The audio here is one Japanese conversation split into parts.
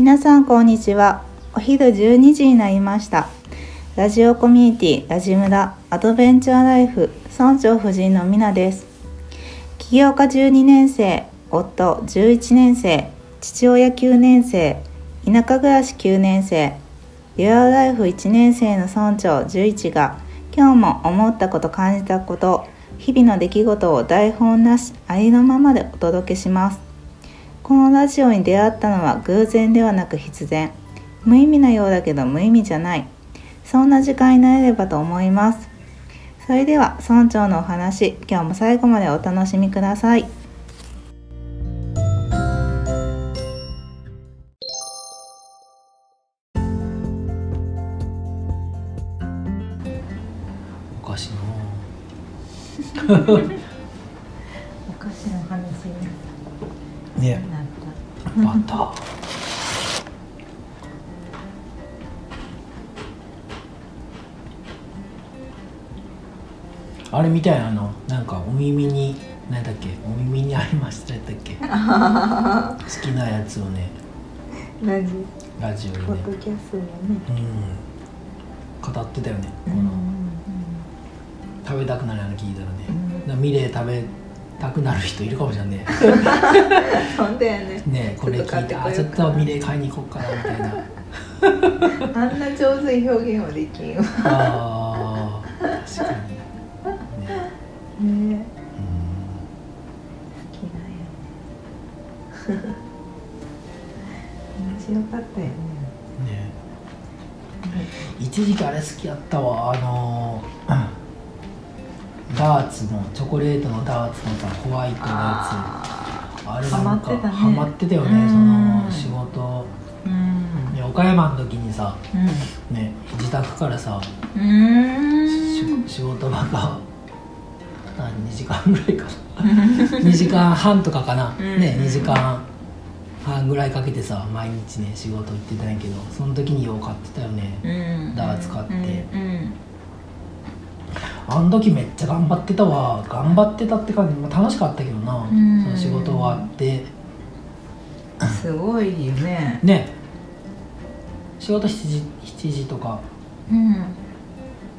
皆さんこんにちは。お昼12時になりました。ラジオコミュニティラジムラアドベンチャーライフ村長夫人のみなです。起業家12年生夫11年生父親9年生田舎暮らし9年生リアルライフ1年生の村長11が今日も思ったこと感じたこと日々の出来事を台本なしありのままでお届けします。このラジオに出会ったのは偶然ではなく必然。無意味なようだけど無意味じゃない。そんな時間になれればと思います。それでは村長のお話今日も最後までお楽しみください。おかしいな。バターあれみたいなあのなんかお耳に何だっけお耳にありましたやったっけ？好きなやつをね。たラジ。ラジオでね。ポッドキャストでね。うん。語ってたよねこの、うん食べたくなるの聞いたらね、うミレー食べたくなる人いるかもしれんね。そうだよね。ねこれ聞いてあちょっとミレー買いに行こうかなみたいな。あんな上手に表現はできんわ。あー確かに。ねね。うん好きなんや。ね面白かったよね。ね一時期あれ好きやったわ。あのーダーツのチョコレートのダーツのさホワイトのやあつあれなんかハマってたよねうん。その仕事。ーうん。ね岡山の時にさうね自宅からさ仕事場が何2時間ぐらいかな。2時間半とかかな、うん。ね2時間半ぐらいかけてさ毎日ね仕事行ってたんやけどその時によう買ってたよね、うん。ダーツ買ってあの時めっちゃ頑張ってたわ。頑張ってたって感じ、まあ、楽しかったけどな、うん。その仕事終わって。すごいよね。ね。仕事7時 ,7 時とか。うん。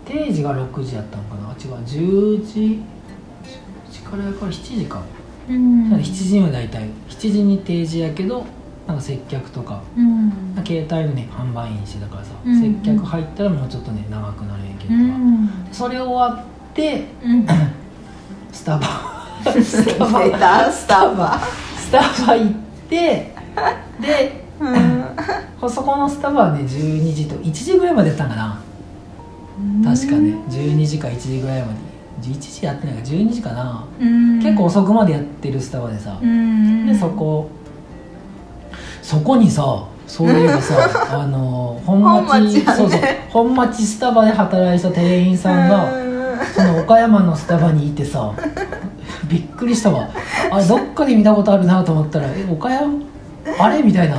定時が6時やったのかな。違う。10時10時からやから7時か、うん。7時には大体。7時に定時やけどなんか接客とかうん。携帯のね販売員してたからさ、うん接客入ったらもうちょっとね長くなるんやけうど、んそれ終わってうん。スタバ。スタバスタバ。スタバ行ってでうん。そこのスタバはね12時と1時ぐらいまでやったんかな。確かね12時か1時ぐらいまで。1時やってないから12時かな、うん。結構遅くまでやってるスタバでさ、うん。でそこそこにさそういえばさ あの本町本町やね。そうそう本町スタバで働いてた店員さんが、うん。その岡山のスタバにいてさびっくりしたわ。あれどっかで見たことあるなと思ったら「え岡山？あれ?」みたいな。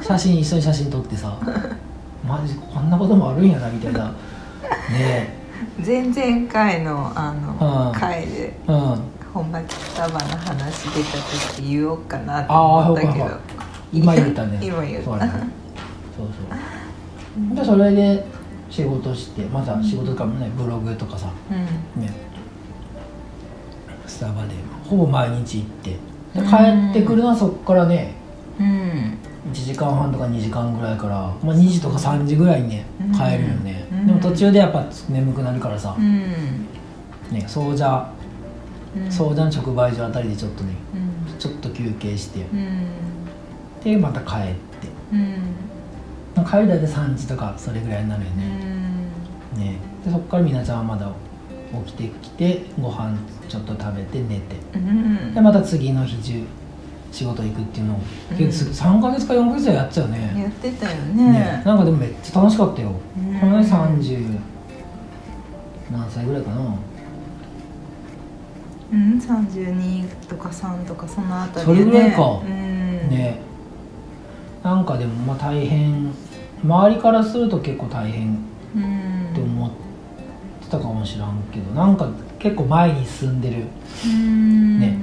写真一緒に写真撮ってさマジこんなこともあるんやなみたいな。ね前々回のあの、うん。回でえうん。本町スタバの話出た時言おうかなと思ったけど今言ったね。今言ったそうだね。そうそう。でそれで仕事してまた仕事とかもねブログとかさ。うん。ね。スタバで。ほぼ毎日行って。で帰ってくるのはそっからねうん。1時間半とか2時間ぐらいから、まあ、2時とか3時ぐらいにねうん。帰るよね、うん。でも途中でやっぱ眠くなるからさ、うん。ね総社うん。総社の直売所あたりでちょっとねうん。ちょっと休憩してうんでまた帰って。うん。帰るだけ3時とかそれぐらいになるようね、ん。ね。でそっからみなちゃんはまだ起きてきてご飯ちょっと食べて寝て。うん。でまた次の日中仕事行くっていうのを、うん。結構3ヶ月か4ヶ月はやっちゃうね。やってたよね。ね。なんかでもめっちゃ楽しかったよ、うん。このね30何歳ぐらいかな。うん32とか3とかそのあたりそれぐらいか。うん。ねなんかでもまあ大変周りからすると結構大変うん。って思ってたかもしらんけどなんか結構前に進んでるうん。ね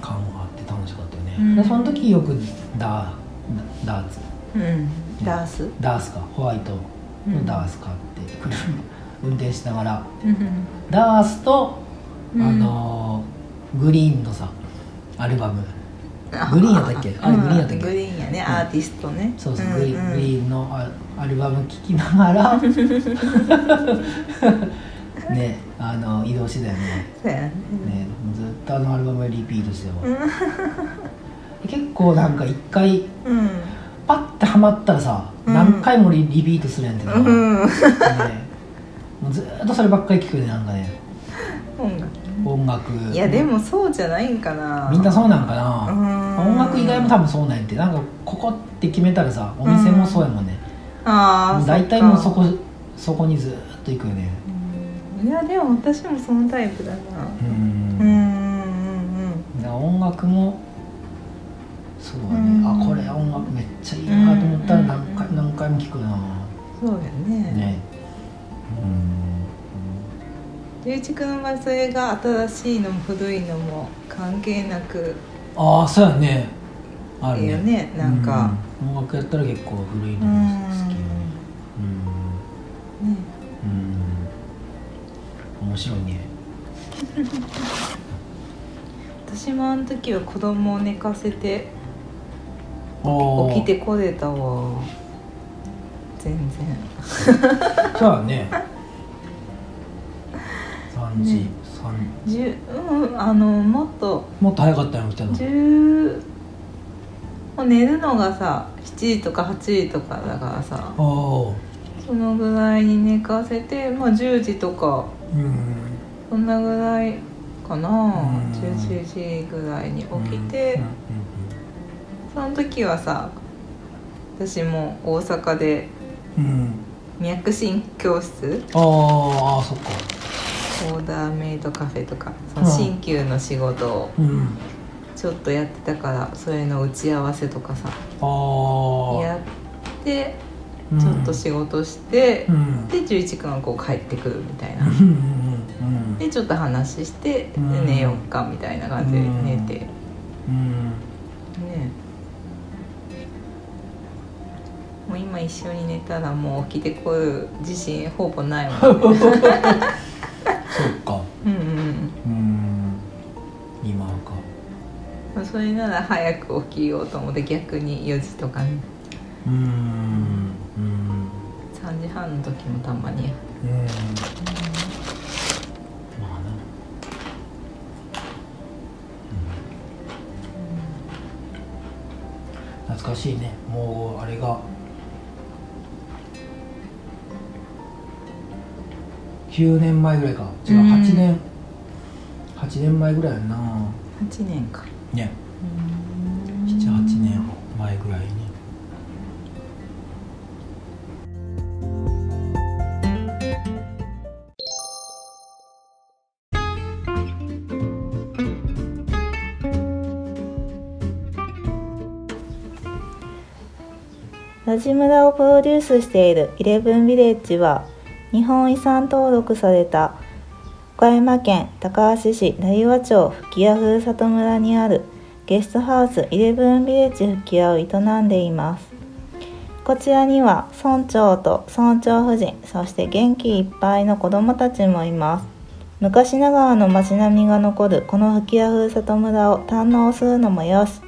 感があって楽しかったよね、うん。でその時よくダーダーツ。うん。ダース？ダースか。ホワイトうん。のダース買って車 運転しながら。うん。ダースと、うん。あのーグリーンのさアルバムグリーンやったっけ？あれグリーンやったっけ？グリーンやね。アーティストね。そうそう、んグリーングリーンのアアルバム聴きながら。ねあの移動してたよね。そうやね。ねずっとあのアルバムリピートしてたわ結構なんか一回うん。パッてハマったらさ、うん。何回もリリピートするやんってな、ね、うん。もうずっとそればっかり聞くねなんかね音楽音楽。いやでもそうじゃないんかな。みんなそうなんかな、うん。音楽以外も多分そうなんやって。なんかここって決めたらさお店もそうやもんね、ああ大体もうそこそこにずっと行くよね。いやでも私もそのタイプだな。うん。うんうんだから音楽もそうだね、うん。あこれ音楽めっちゃいいなと思ったらうん何回何回も聞くな。そうやね。ね龍一君の場合それが新しいのも古いのも関係なく。うんああそうやね。あるね。ねなんか、うん。音楽やったら結構古いのうん、も好きねうん。うん。面白いね。私もあの時は子供を寝かせて起きてこれたわ。全然。そうだね 3時、ね三。じゅうんあのもっと。もっと早かったよ起きたの。10もう寝るのがさ7時とか8時とかだからさ。そのぐらいに寝かせて、まあ、10時とか。うん。そんなぐらいかな、ん。11時ぐらいに起きて、うん。その時はさ私も大阪でうん。脈診教室あーあーそっかオーダーメイドカフェとかそうん。の鍼灸の仕事をうん。ちょっとやってたからそれの打ち合わせとかさやってうん。ちょっと仕事して、うん。で11君はこう帰ってくるみたいな。うんでちょっと話して、うん。で寝ようかみたいな感じで寝て、うん。ね。もう今一緒に寝たらもう起きてこる自信ほぼないもん、ね、そっか。うんうんうん。今か。うんそれなら早く起きようと思って逆に4時とかにうん。うん。3時半の時もたまにうん。まあな。うん。懐かしいね。もうあれが9年前ぐらいか。違ううん。8年。8年前ぐらいやんな。8年か。ね。うん。78年前ぐらいに。ラジムラをプロデュースしているイレブンビレッジは日本遺産登録された岡山県高梁市大和町吹屋ふるさと村にあるゲストハウスイレブンビレッジ吹屋を営んでいます。こちらには村長と村長夫人そして元気いっぱいの子どもたちもいます。昔ながらの街並みが残るこの吹屋ふるさと村を堪能するのもよし。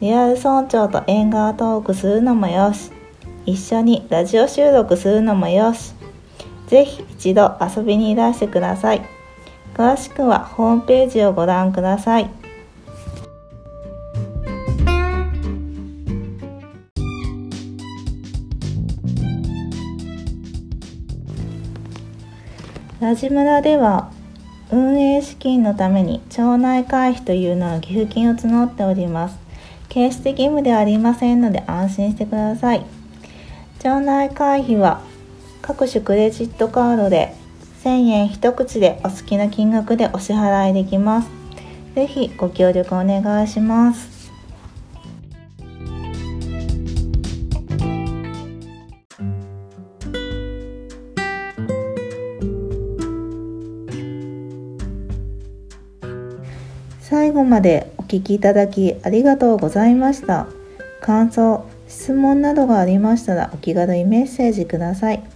リアル村長と縁側トークするのもよし。一緒にラジオ収録するのもよし。ぜひ一度遊びにいらしてください。詳しくはホームページをご覧ください。ラジ村では運営資金のために町内会費というのの寄付金を募っております。決して義務ではありませんので安心してください。町内会費は各種クレジットカードで1000円一口でお好きな金額でお支払いできますぜひご協力お願いします最後までお聞きいただきありがとうございました。感想、質問などがありましたらお気軽にメッセージください。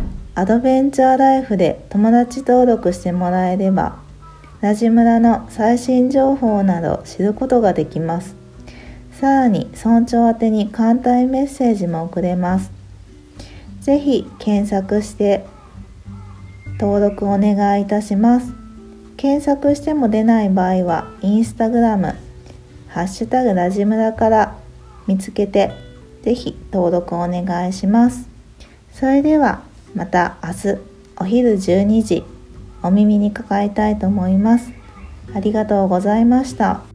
アドベンチャーライフで友達登録してもらえれば、ラジムラの最新情報など知ることができます。さらに村長宛に簡単メッセージも送れます。ぜひ検索して登録お願いいたします。検索しても出ない場合は、インスタグラム、ハッシュタグラジムラから見つけて、ぜひ登録お願いします。それではまた明日お昼12時お耳にかかえたいと思います。ありがとうございました。